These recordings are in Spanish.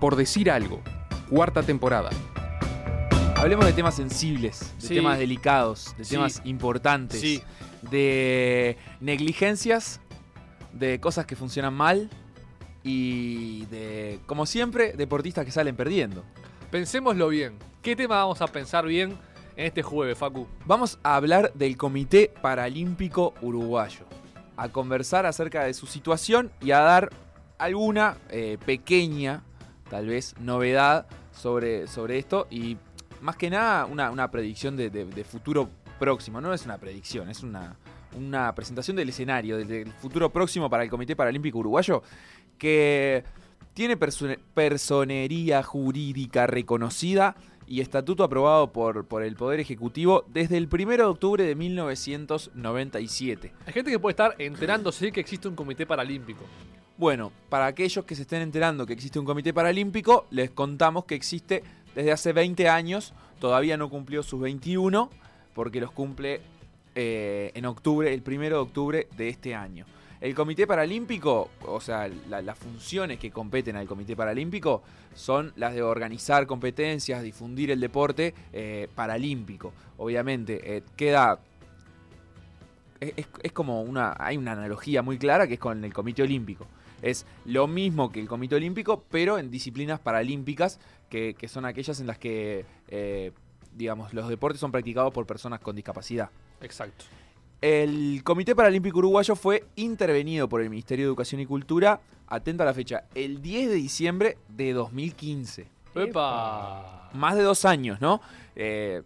Por decir algo, cuarta temporada. Hablemos de temas sensibles, de Sí. temas delicados, de Sí. temas importantes, Sí. de negligencias, de cosas que funcionan mal y de, como siempre, deportistas que salen perdiendo. Pensémoslo bien. ¿Qué tema vamos a pensar bien en este jueves, Facu? Vamos a hablar del Comité Paralímpico Uruguayo, a conversar acerca de su situación y a dar alguna eh, pequeña, tal vez, novedad sobre, sobre esto y más que nada una, una predicción de, futuro próximo. No es una predicción, es una, una presentación del escenario del, del futuro próximo para el Comité Paralímpico Uruguayo que tiene perso- personería jurídica reconocida y estatuto aprobado por, por el Poder Ejecutivo desde el 1 de octubre de 1997. Hay gente que puede estar enterándose que existe un comité paralímpico. Bueno, para aquellos que se estén enterando que existe un comité paralímpico, les contamos que existe desde hace 20 años, todavía no cumplió sus 21, porque los cumple eh, en octubre, el 1 de octubre de este año. El Comité Paralímpico, o sea, la- las funciones que competen al Comité Paralímpico son las de organizar competencias, difundir el deporte eh, paralímpico. Obviamente, eh, queda es, es- como una. Hay una analogía muy clara que es con el Comité Olímpico. Es lo mismo que el Comité Olímpico, pero en disciplinas paralímpicas, que, que son aquellas en las que, eh, digamos, los deportes son practicados por personas con discapacidad. Exacto. El Comité Paralímpico Uruguayo fue intervenido por el Ministerio de Educación y Cultura, atenta a la fecha, el 10 de diciembre de 2015 ¡Epa! más de dos años, ¿no? Eh,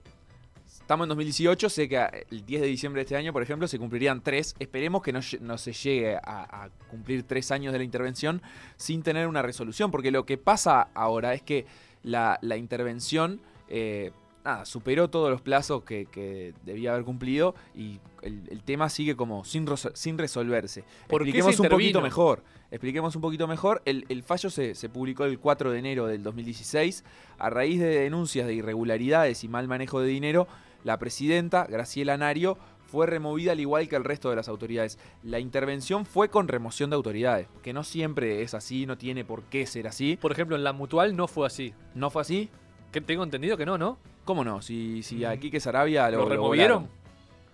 estamos en 2018, sé que el 10 de diciembre de este año, por ejemplo, se cumplirían tres. Esperemos que no, se llegue a, a cumplir tres años de la intervención sin tener una resolución, porque lo que pasa ahora es que la, la intervención... eh, Nada, superó todos los plazos que, que debía haber cumplido y el, el tema sigue como sin, resolverse. ¿Por qué Expliquemos un poquito mejor. Expliquemos un poquito mejor. El, el fallo se, se publicó el 4 de enero del 2016 a raíz de denuncias de irregularidades y mal manejo de dinero. La presidenta, Graciela Nario, fue removida al igual que el resto de las autoridades. La intervención fue con remoción de autoridades, que no siempre es así, no tiene por qué ser así. Por ejemplo, en la mutual no fue así. ¿No fue así? Que tengo entendido que no, ¿no? ¿Cómo no? Si, si a Quique Sarabia lo, ¿Lo lo removieron?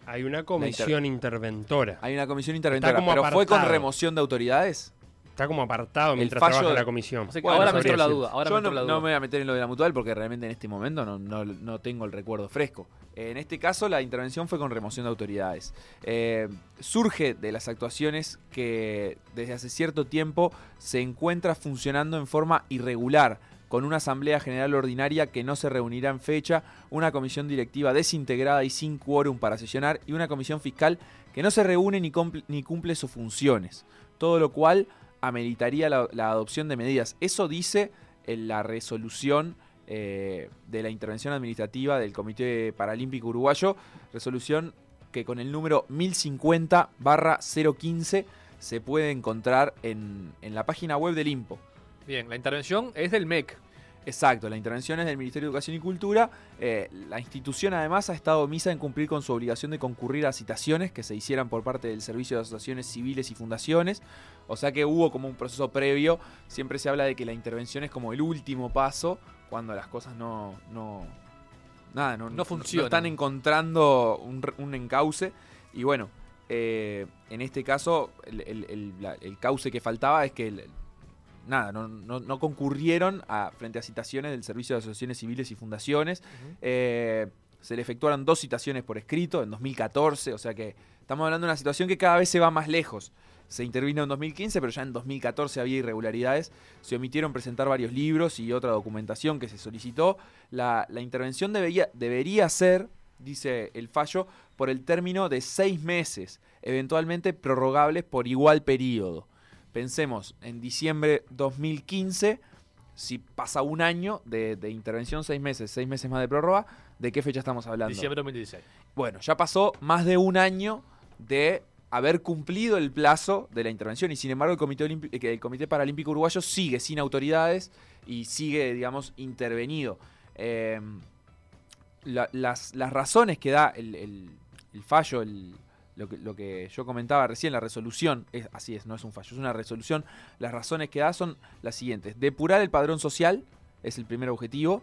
Hay una comisión interventora. Hay una comisión interventora, como pero fue con remoción de autoridades. Está como apartado mientras fallo trabaja la comisión. O sea que Bueno, ahora me entró la duda. Ahora Yo me no, la no duda. me voy a meter en lo de la mutual porque realmente en este momento no, no- no tengo el recuerdo fresco. En este caso la intervención fue con remoción de autoridades. Eh, surge de las actuaciones que desde hace cierto tiempo se encuentra funcionando en forma irregular, con una asamblea general ordinaria que no se reunirá en fecha, una comisión directiva desintegrada y sin quórum para sesionar y una comisión fiscal que no se reúne ni, ni cumple sus funciones. Todo lo cual ameritaría la, la adopción de medidas. Eso dice en la resolución eh, de la intervención administrativa del Comité Paralímpico Uruguayo, resolución que con el número 1050-015 se puede encontrar en, en la página web del IMPO. Bien, la intervención es del MEC. Exacto, la intervención es del Ministerio de Educación y Cultura. Eh, la institución además ha estado omisa en cumplir con su obligación de concurrir a citaciones que se hicieran por parte del Servicio de Asociaciones Civiles y Fundaciones. O sea que hubo como un proceso previo. Siempre se habla de que la intervención es como el último paso cuando las cosas no... no nada, no, No funcionan. están encontrando un, un encauce. Y bueno, eh, en este caso el, el- el- el cauce que faltaba es que... nada, no, no- no concurrieron a, frente a citaciones del Servicio de Asociaciones Civiles y Fundaciones. Eh, se le efectuaron dos citaciones por escrito en 2014, o sea que estamos hablando de una situación que cada vez se va más lejos. Se intervino en 2015, pero ya en 2014 había irregularidades. Se omitieron presentar varios libros y otra documentación que se solicitó. La, la intervención debería, debería ser, dice el fallo, por el término de seis meses, eventualmente prorrogables por igual periodo. Pensemos, en diciembre 2015, si pasa un año de, de intervención, seis meses, seis meses más de prórroga, ¿de qué fecha estamos hablando? Diciembre de 2016. Bueno, ya pasó más de un año de haber cumplido el plazo de la intervención y sin embargo el Comité, Olimpi- eh, el Comité Paralímpico Uruguayo sigue sin autoridades y sigue, digamos, intervenido. Eh, la- las, las razones que da el, el- el fallo, el- lo que, lo que yo comentaba recién, la resolución, es, así es, no es un fallo, es una resolución. Las razones que da son las siguientes. Depurar el padrón social es el primer objetivo.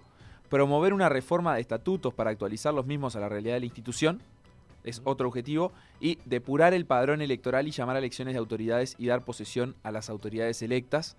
Promover una reforma de estatutos para actualizar los mismos a la realidad de la institución es otro objetivo. Y depurar el padrón electoral y llamar a elecciones de autoridades y dar posesión a las autoridades electas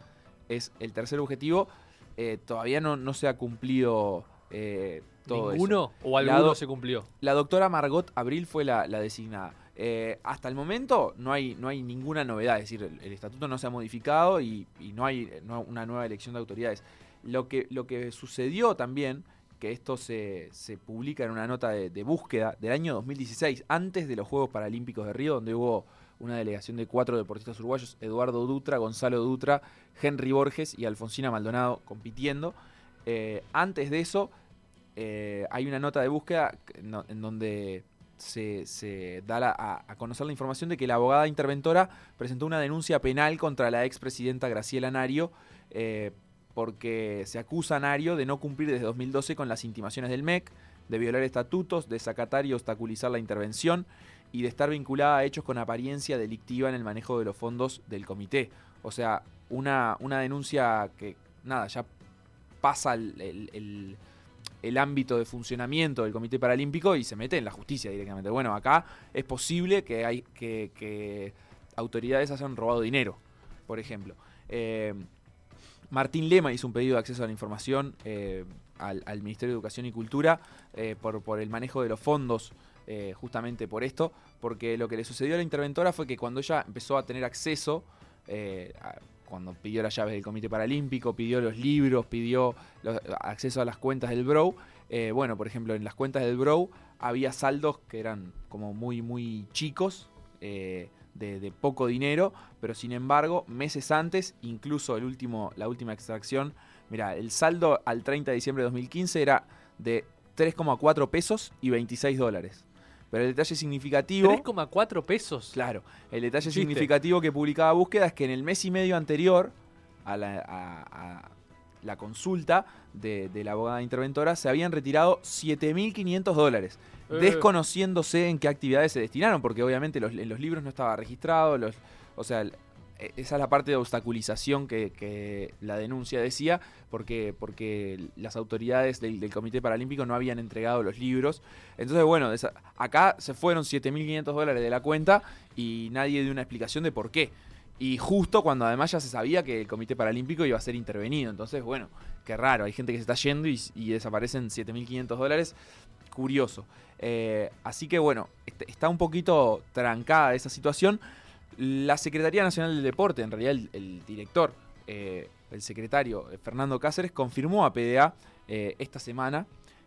es el tercer objetivo. Eh, todavía no, no se ha cumplido eh, todo ¿Ninguno o alguno se cumplió? La doctora Margot Abril fue la, designada. Eh, hasta el momento no hay, no hay ninguna novedad, es decir, el, estatuto no se ha modificado y, no hay una nueva elección de autoridades. Lo que, lo que sucedió también, que esto se, se publica en una nota de, búsqueda del año 2016, antes de los Juegos Paralímpicos de Río, donde hubo una delegación de cuatro deportistas uruguayos, Eduardo Dutra, Gonzalo Dutra, Henry Borges y Alfonsina Maldonado compitiendo. Eh, antes de eso, eh, hay una nota de búsqueda en donde se, da a, conocer la información de que la abogada interventora presentó una denuncia penal contra la expresidenta Graciela Nario eh, porque se acusa a Nario de no cumplir desde 2012 con las intimaciones del MEC, de violar estatutos, de sacatar y obstaculizar la intervención y de estar vinculada a hechos con apariencia delictiva en el manejo de los fondos del comité. O sea, una, una denuncia que, nada, ya pasa el el ámbito de funcionamiento del Comité Paralímpico y se mete en la justicia directamente. Bueno, acá es posible que, hay, que, autoridades hayan robado dinero, por ejemplo. Eh, Martín Lema hizo un pedido de acceso a la información eh, al, Ministerio de Educación y Cultura eh, por, el manejo de los fondos, justamente por esto, porque lo que le sucedió a la interventora fue que cuando ella empezó a tener acceso a, cuando pidió las llaves del Comité Paralímpico, pidió los libros, pidió acceso a las cuentas del Bro. Eh, bueno, por ejemplo, en las cuentas del Bro había saldos que eran como muy, muy chicos, eh, de, poco dinero, pero sin embargo, meses antes, incluso el último, la última extracción, mira, el saldo al 30 de diciembre de 2015 era de 3,4 pesos y 26 dólares. Pero el detalle significativo. 3,4 pesos. Claro. El detalle significativo que publicaba búsqueda es que en el mes y medio anterior a la, consulta de, la abogada interventora se habían retirado 7.500 dólares. Eh. Desconociéndose en qué actividades se destinaron, porque obviamente en los libros no estaba registrado, los, o sea, esa es la parte de obstaculización que, la denuncia decía, porque, porque las autoridades del, Comité Paralímpico no habían entregado los libros. Entonces, bueno, acá se fueron 7.500 dólares de la cuenta y nadie dio una explicación de por qué. Y justo cuando además ya se sabía que el Comité Paralímpico iba a ser intervenido. Entonces, bueno, qué raro, hay gente que se está yendo y, desaparecen 7.500 dólares. Curioso. Eh, así que bueno, está un poquito trancada esa situación. La Secretaría Nacional del Deporte, en realidad el, director, eh, el secretario eh, Fernando Cáceres, confirmó a PDA eh, esta semana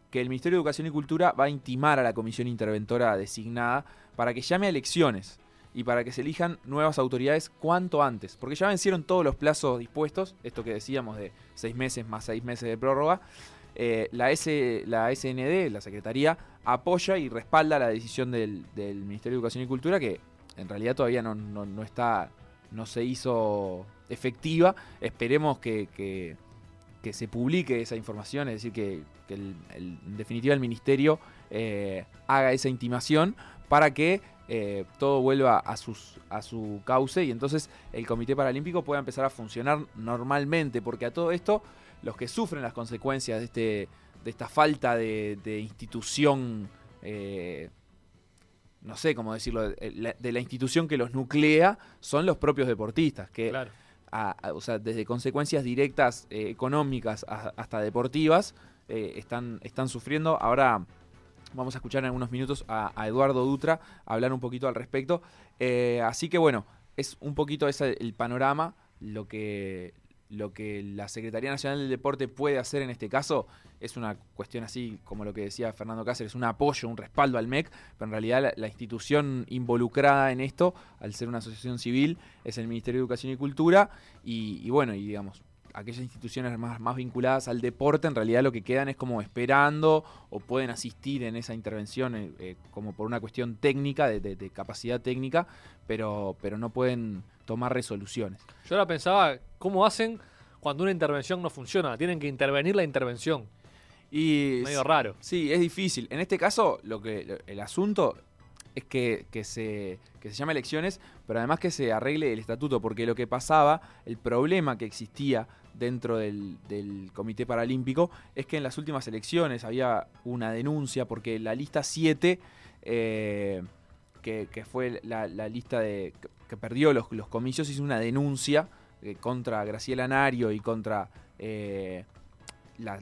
que el Ministerio de Educación y Cultura va a intimar a la comisión interventora designada para que llame a elecciones y para que se elijan nuevas autoridades cuanto antes, porque ya vencieron todos los plazos dispuestos, esto que decíamos de seis meses más seis meses de prórroga. la, S, la SND, la Secretaría, apoya y respalda la decisión del, del Ministerio de Educación y Cultura que en realidad todavía no, está, no se hizo efectiva. Esperemos que, se publique esa información, es decir, que, en definitiva el ministerio eh, haga esa intimación para que eh, todo vuelva a, sus, a su cauce y entonces el Comité Paralímpico pueda empezar a funcionar normalmente, porque a todo esto los que sufren las consecuencias de, este, de esta falta de, institución eh, no sé cómo decirlo, de la institución que los nuclea son los propios deportistas, que o sea, desde consecuencias directas eh, económicas hasta deportivas eh, están, están sufriendo. Ahora vamos a escuchar en algunos minutos a, Eduardo Dutra hablar un poquito al respecto. Eh, así que bueno, es un poquito ese el panorama, lo que, lo que la Secretaría Nacional del Deporte puede hacer en este caso es una cuestión así, como lo que decía Fernando Cáceres, un apoyo, un respaldo al MEC, pero en realidad la, institución involucrada en esto, al ser una asociación civil, es el Ministerio de Educación y Cultura, y, bueno, y digamos, aquellas instituciones más, más vinculadas al deporte, en realidad lo que quedan es como esperando o pueden asistir en esa intervención eh, eh, como por una cuestión técnica, de, capacidad técnica, pero, pero no pueden tomar resoluciones. Yo ahora pensaba, ¿cómo hacen cuando una intervención no funciona? Tienen que intervenir la intervención. Y medio raro. Sí, es difícil. En este caso, lo que el asunto es que, se, que se llame elecciones, pero además que se arregle el estatuto, porque lo que pasaba, el problema que existía dentro del, Comité Paralímpico es que en las últimas elecciones había una denuncia porque la lista 7, eh, que, fue la, lista de que perdió los, los comicios, hizo una denuncia eh, contra Graciela Nario y contra eh, la,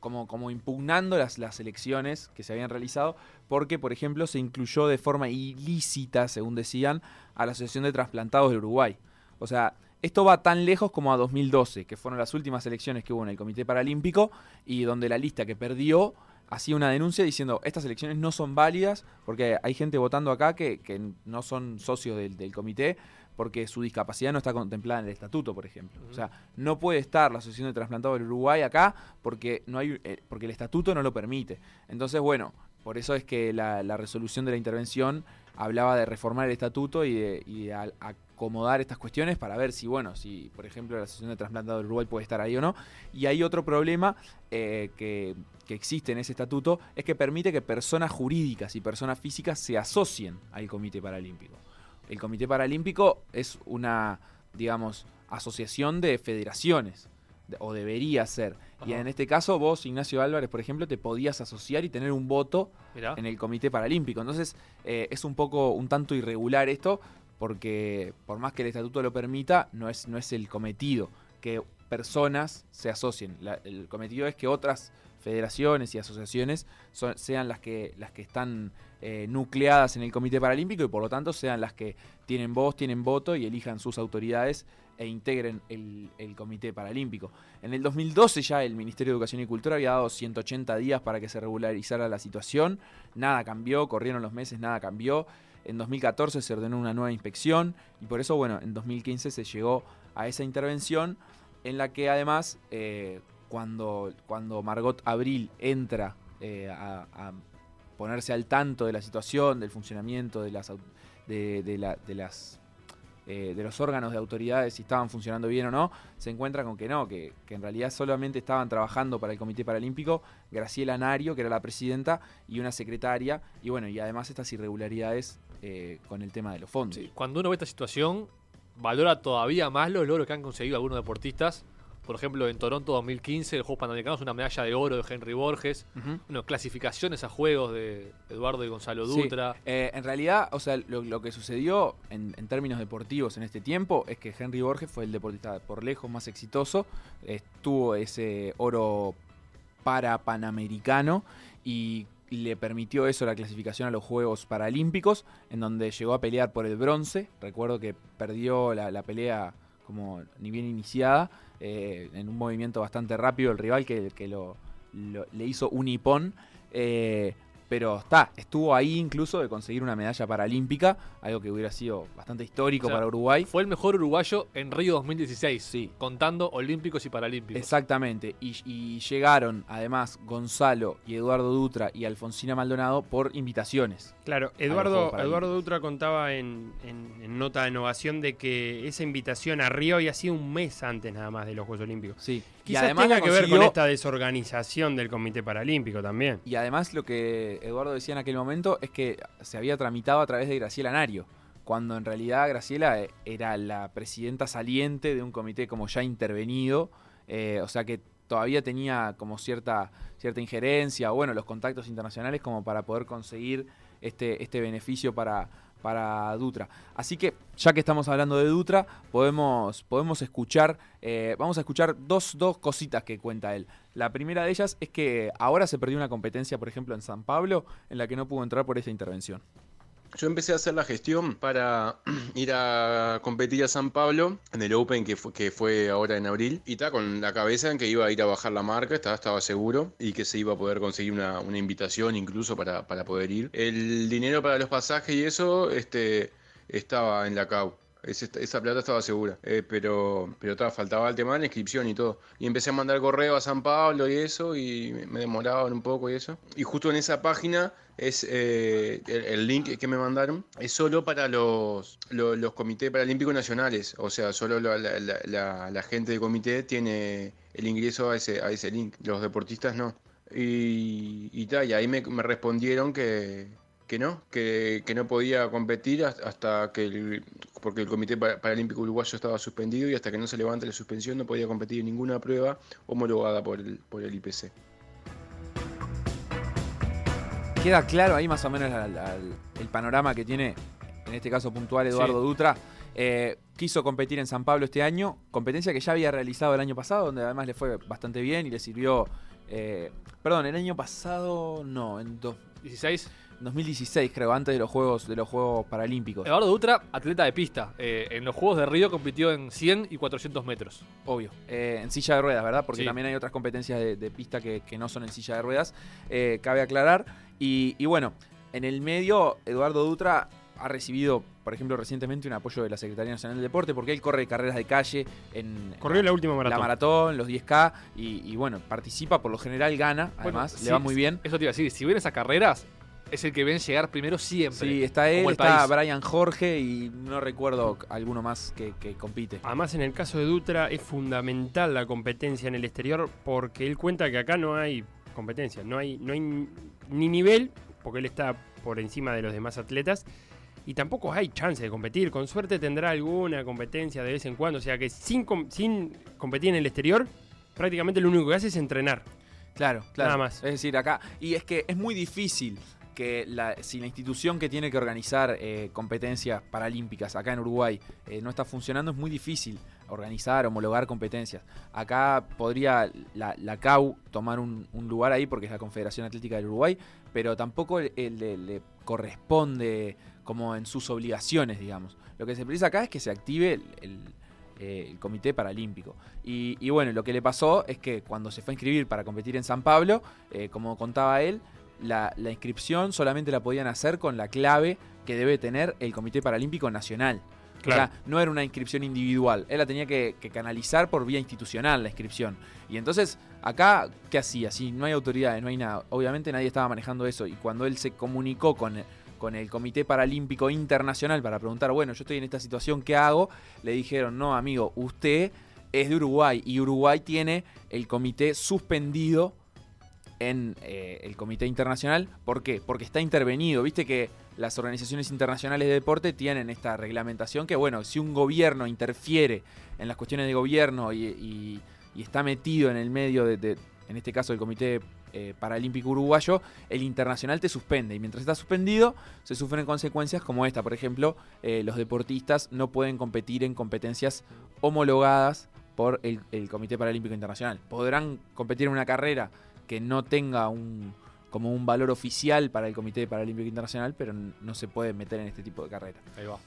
como, como impugnando las, las elecciones que se habían realizado, porque, por ejemplo, se incluyó de forma ilícita, según decían, a la Asociación de Trasplantados de Uruguay. O sea, esto va tan lejos como a 2012, que fueron las últimas elecciones que hubo en el Comité Paralímpico y donde la lista que perdió hacía una denuncia diciendo estas elecciones no son válidas porque hay gente votando acá que, no son socios del, del, comité porque su discapacidad no está contemplada en el estatuto, por ejemplo. O sea, no puede estar la Asociación de Trasplantados del Uruguay acá porque, no hay, eh, porque el estatuto no lo permite. Entonces, bueno, por eso es que la, resolución de la intervención hablaba de reformar el estatuto y de, acomodar estas cuestiones para ver si, bueno, si, por ejemplo, la Asociación de Trasplantados del Uruguay puede estar ahí o no. Y hay otro problema eh, que, que existe en ese estatuto, es que permite que personas jurídicas y personas físicas se asocien al Comité Paralímpico el Comité Paralímpico es una, digamos, asociación de federaciones, o debería ser. Y en este caso, vos, Ignacio Álvarez, por ejemplo, te podías asociar y tener un voto en el Comité Paralímpico. Entonces, eh, es un poco, un tanto irregular esto, porque por más que el estatuto lo permita, no es, no es el cometido que personas se asocien. el cometido es que otras federaciones y asociaciones sean las que, las que están eh, nucleadas en el Comité Paralímpico y por lo tanto sean las que tienen voz, tienen voto y elijan sus autoridades e integren el, Comité Paralímpico. En el 2012 ya el Ministerio de Educación y Cultura había dado 180 días para que se regularizara la situación, nada cambió, corrieron los meses, nada cambió. En 2014 se ordenó una nueva inspección y por eso, bueno, en 2015 se llegó a esa intervención en la que además eh, cuando, cuando Margot Abril entra eh, a, ponerse al tanto de la situación, del funcionamiento de las de, las eh, de los órganos de autoridades si estaban funcionando bien o no, se encuentra con que no, que, en realidad solamente estaban trabajando para el Comité Paralímpico Graciela Nario, que era la presidenta, y una secretaria, y bueno, y además estas irregularidades eh, con el tema de los fondos. Cuando uno ve esta situación, valora todavía más los logros que han conseguido algunos deportistas por ejemplo, en Toronto 2015, el Juegos Panamericanos, una medalla de oro de Henry Borges. clasificaciones a juegos de Eduardo y Gonzalo Dutra. Eh, en realidad, o sea, lo, que sucedió en, términos deportivos en este tiempo es que Henry Borges fue el deportista por lejos más exitoso. Estuvo ese oro para panamericano y le permitió eso la clasificación a los Juegos Paralímpicos, en donde llegó a pelear por el bronce. Recuerdo que perdió la pelea como ni bien iniciada, eh, en un movimiento bastante rápido el rival que, que lo, le hizo un hipón. Eh, pero está, estuvo ahí incluso de conseguir una medalla paralímpica, algo que hubiera sido bastante histórico para Uruguay. Fue el mejor uruguayo en Río 2016, sí. contando olímpicos y paralímpicos. Exactamente, y, llegaron además Gonzalo y Eduardo Dutra y Alfonsina Maldonado por invitaciones. Claro, Eduardo, Eduardo Dutra contaba en, nota de innovación de que esa invitación a Río había sido un mes antes nada más de los Juegos Olímpicos. Sí. Quizás y además tenga que ver con esta desorganización del Comité Paralímpico también. Y además lo que Eduardo decía en aquel momento es que se había tramitado a través de Graciela Nario, cuando en realidad Graciela eh, era la presidenta saliente de un comité como ya intervenido, eh, o sea que todavía tenía como cierta, cierta injerencia, o bueno, los contactos internacionales como para poder conseguir este, este beneficio para, para Dutra. Así que, ya que estamos hablando de Dutra, podemos, podemos escuchar, eh, vamos a escuchar dos, dos cositas que cuenta él. La primera de ellas es que ahora se perdió una competencia, por ejemplo, en San Pablo, en la que no pudo entrar por esta intervención. Yo empecé a hacer la gestión para ir a competir a San Pablo en el Open que fue, que fue ahora en abril. Y estaba con la cabeza en que iba a ir a bajar la marca, estaba, estaba seguro y que se iba a poder conseguir una, invitación incluso para, para, poder ir. El dinero para los pasajes y eso este, estaba en la CAU. Esa plata estaba segura, eh, pero, pero faltaba el tema de la inscripción y todo. Y empecé a mandar correo a San Pablo y eso, y me demoraban un poco y eso. Y justo en esa página es eh, el, link que me mandaron es solo para los, los, comités paralímpicos nacionales. O sea, solo la, gente del comité tiene el ingreso a ese, a ese link. Los deportistas no. Y, y, y ahí me, respondieron que, que no, que, que no podía competir has- hasta que el, porque el Comité Pa- Paralímpico Uruguayo estaba suspendido y hasta que no se levante la suspensión no podía competir en ninguna prueba homologada por el, por el IPC. Queda claro ahí más o menos al- al- el panorama que tiene, en este caso puntual, Eduardo Sí. Dutra. Eh, quiso competir en San Pablo este año, competencia que ya había realizado el año pasado, donde además le fue bastante bien y le sirvió... eh, perdón, el año pasado no, en dos- 16. 2016 creo, antes de los Juegos, de los juegos Paralímpicos. Eduardo Dutra, atleta de pista. Eh, en los Juegos de Río compitió en 100 y 400 metros. Obvio. Eh, en silla de ruedas, ¿verdad? Porque Sí. también hay otras competencias de, de pista que, que no son en silla de ruedas. eh, cabe aclarar. Y, y bueno, en el medio, Eduardo Dutra ha recibido, por ejemplo, recientemente un apoyo de la Secretaría Nacional del Deporte, porque él corre carreras de calle en Corrió la última la maratón. maratón, los 10K, y, y bueno, participa, por lo general gana, Bueno, además, sí, le va muy bien. Eso te iba a decir. Si ven esas carreras, es el que ven llegar primero siempre. Sí, está él, está país. Brian Jorge y no recuerdo alguno más que, que compite. Además, en el caso de Dutra es fundamental la competencia en el exterior porque él cuenta que acá no hay competencia, no hay, no hay ni nivel, porque él está por encima de los demás atletas, y tampoco hay chance de competir. Con suerte tendrá alguna competencia de vez en cuando, o sea que sin, com- sin competir en el exterior, prácticamente lo único que hace es entrenar. Claro, claro. Nada más. Es decir, acá. Y es que es muy difícil que la, si la institución que tiene que organizar eh, competencias paralímpicas acá en Uruguay eh, no está funcionando, es muy difícil organizar, homologar competencias. Acá podría la, la CAU tomar un, lugar ahí porque es la Confederación Atlética del Uruguay, pero tampoco le, corresponde como en sus obligaciones, digamos. Lo que se precisa acá es que se active el- eh, Comité Paralímpico. Y, bueno, lo que le pasó es que cuando se fue a inscribir para competir en San Pablo, como contaba él, la, la inscripción solamente la podían hacer con la clave que debe tener el Comité Paralímpico Nacional. Claro. O sea, no era una inscripción individual, él la tenía que, que canalizar por vía institucional la inscripción. Y entonces, acá, ¿qué hacía? Si no hay autoridades, no hay nada. Obviamente nadie estaba manejando eso. Y cuando él se comunicó con, con el Comité Paralímpico Internacional para preguntar, bueno, yo estoy en esta situación, ¿qué hago? Le dijeron, no, amigo, usted es de Uruguay y Uruguay tiene el comité suspendido en eh, el Comité Internacional. ¿Por qué? Porque está intervenido. Viste que las organizaciones internacionales de deporte tienen esta reglamentación que, bueno, si un gobierno interfiere en las cuestiones de gobierno y, está metido en el medio de, de- en este caso, el Comité eh, Paralímpico Uruguayo, el internacional te suspende. Y mientras está suspendido, se sufren consecuencias como esta. Por ejemplo, eh, los deportistas no pueden competir en competencias homologadas por el, el Comité Paralímpico Internacional. Podrán competir en una carrera que no tenga un como un valor oficial para el Comité Paralímpico Internacional, pero no se puede meter en este tipo de carreras. Ahí va.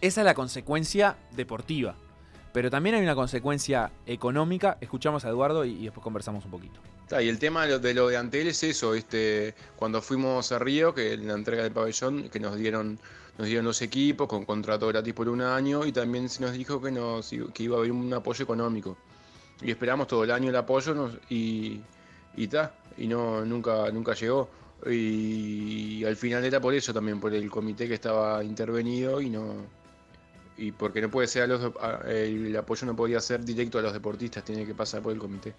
Esa es la consecuencia deportiva. Pero también hay una consecuencia económica. Escuchamos a Eduardo y, y después conversamos un poquito. Y el tema de lo de, lo de Antel es eso, este, cuando fuimos a Río, que en la entrega del pabellón, que nos dieron, nos dieron los equipos con contrato gratis por un año y también se nos dijo que, nos, que iba a haber un apoyo económico. Y esperamos todo el año el apoyo nos- y y ta, y no, nunca, nunca llegó. Y, al final era por eso también, por el comité que estaba intervenido y no y porque no puede ser a los a- el apoyo no podía ser directo a los deportistas, tiene que pasar por el comité.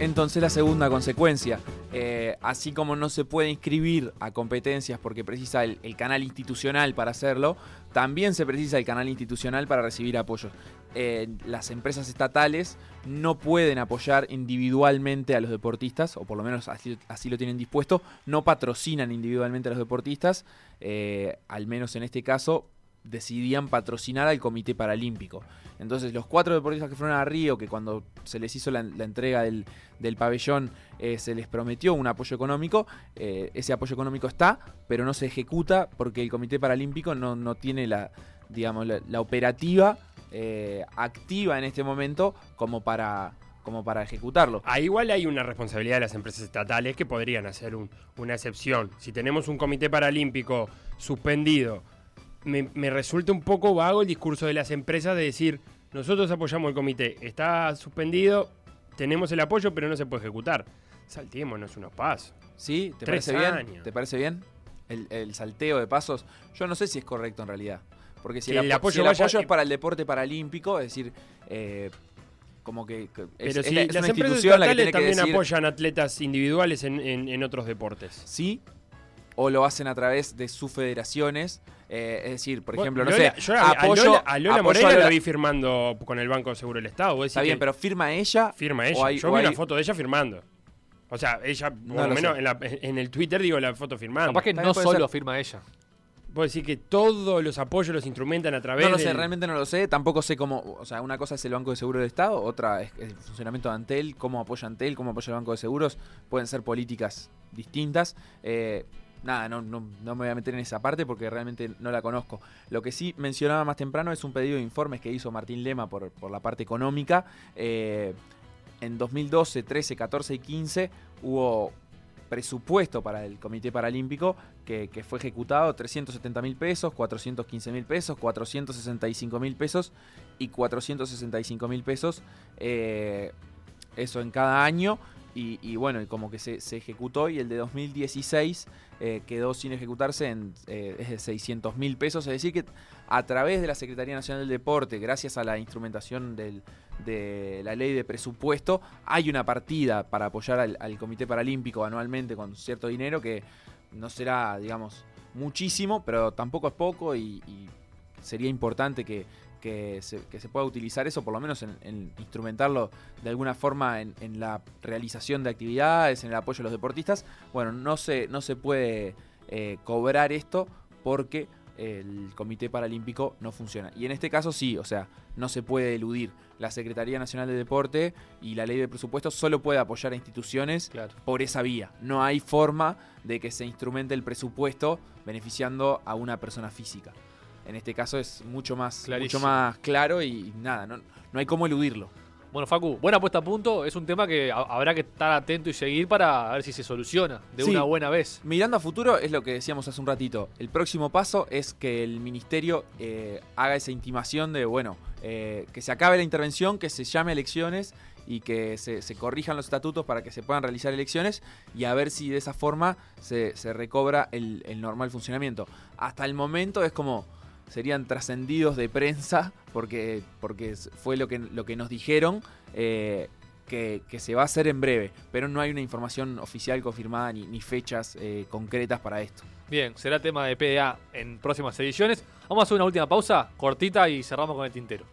Entonces la segunda consecuencia, eh, así como no se puede inscribir a competencias porque precisa el, canal institucional para hacerlo, también se precisa el canal institucional para recibir apoyos. Eh, las empresas estatales no pueden apoyar individualmente a los deportistas, o por lo menos así, así lo tienen dispuesto, no patrocinan individualmente a los deportistas, eh, al menos en este caso decidían patrocinar al Comité Paralímpico. Entonces los cuatro deportistas que fueron a Río, que cuando se les hizo la, entrega del, del pabellón eh, se les prometió un apoyo económico, eh, ese apoyo económico está, pero no se ejecuta porque el Comité Paralímpico no, no tiene la, digamos, la, operativa eh, activa en este momento como para, como para ejecutarlo. Ah, igual hay una responsabilidad de las empresas estatales que podrían hacer un- una excepción. Si tenemos un comité paralímpico suspendido, me, me resulta un poco vago el discurso de las empresas de decir, nosotros apoyamos el comité, está suspendido, tenemos el apoyo, pero no se puede ejecutar. Saltémonos unos pasos. ¿Sí? ¿Te Tres parece bien? años. ¿Te parece bien? El, el salteo de pasos. Yo no sé si es correcto en realidad. Porque si el, el apo- apoyo si el vaya- apoyo es para el deporte paralímpico, es decir, eh, como que, que es, Pero es si la- es las una empresas institución la que estatales también decir, apoyan atletas individuales en, en- en otros deportes. Sí, o lo hacen a través de sus federaciones. Eh, es decir, por Bueno, ejemplo, no Lola- sé, yo a, a apoyo, Lola, a Lola apoyo Moreira a Lola- la vi firmando con el Banco Seguro del Estado. Está bien, que pero firma ella. firma ella. hay- yo vi hay- una foto de ella firmando. O sea, ella, por No lo menos en, la- en el Twitter digo la foto firmando. Capaz que También no solo ser. firma ella. Vos decís que todos los apoyos los instrumentan a través No lo sé, del- realmente no lo sé. Tampoco sé cómo. O sea, una cosa es el Banco de Seguro del Estado, otra es el funcionamiento de Antel, cómo apoya Antel, cómo apoya el Banco de Seguros. Pueden ser políticas distintas. Eh, nada, no, me voy a meter en esa parte porque realmente no la conozco. Lo que sí mencionaba más temprano es un pedido de informes que hizo Martín Lema por, por la parte económica. Eh, en 2012, 13, 14 y 15 hubo presupuesto para el Comité Paralímpico que, que fue ejecutado 370 mil pesos, 415 mil pesos, 465 mil pesos y 465 mil pesos. eh, eso en cada año. Y, bueno, y como que se, ejecutó y el de 2016 eh, quedó sin ejecutarse en eh, es de 600 mil pesos. Es decir, que a través de la Secretaría Nacional del Deporte, gracias a la instrumentación del, de la ley de presupuesto, hay una partida para apoyar al, Comité Paralímpico anualmente con cierto dinero que no será, digamos, muchísimo, pero tampoco es poco y sería importante que, que, se, que se pueda utilizar eso, por lo menos en, en instrumentarlo de alguna forma en, en la realización de actividades, en el apoyo a los deportistas. Bueno, no se, no se puede eh, cobrar esto porque el Comité Paralímpico no funciona. Y en este caso sí, o sea, no se puede eludir. La Secretaría Nacional de Deporte y la ley de presupuesto solo puede apoyar a instituciones Claro. por esa vía. No hay forma de que se instrumente el presupuesto beneficiando a una persona física. En este caso es mucho más, mucho más claro y nada, no, no hay cómo eludirlo. Bueno, Facu, buena puesta a punto. Es un tema que ha- habrá que estar atento y seguir para ver si se soluciona de Sí. una buena vez. Mirando a futuro es lo que decíamos hace un ratito. El próximo paso es que el ministerio eh, haga esa intimación de, bueno, eh, que se acabe la intervención, que se llame a elecciones y que se, se corrijan los estatutos para que se puedan realizar elecciones y a ver si de esa forma se, se recobra el, el normal funcionamiento. Hasta el momento es como serían trascendidos de prensa porque, porque fue lo que, lo que nos dijeron. eh, que, que se va a hacer en breve, pero no hay una información oficial confirmada ni, ni fechas eh, concretas para esto. Bien, será tema de PDA en próximas ediciones. Vamos a hacer una última pausa cortita y cerramos con el tintero.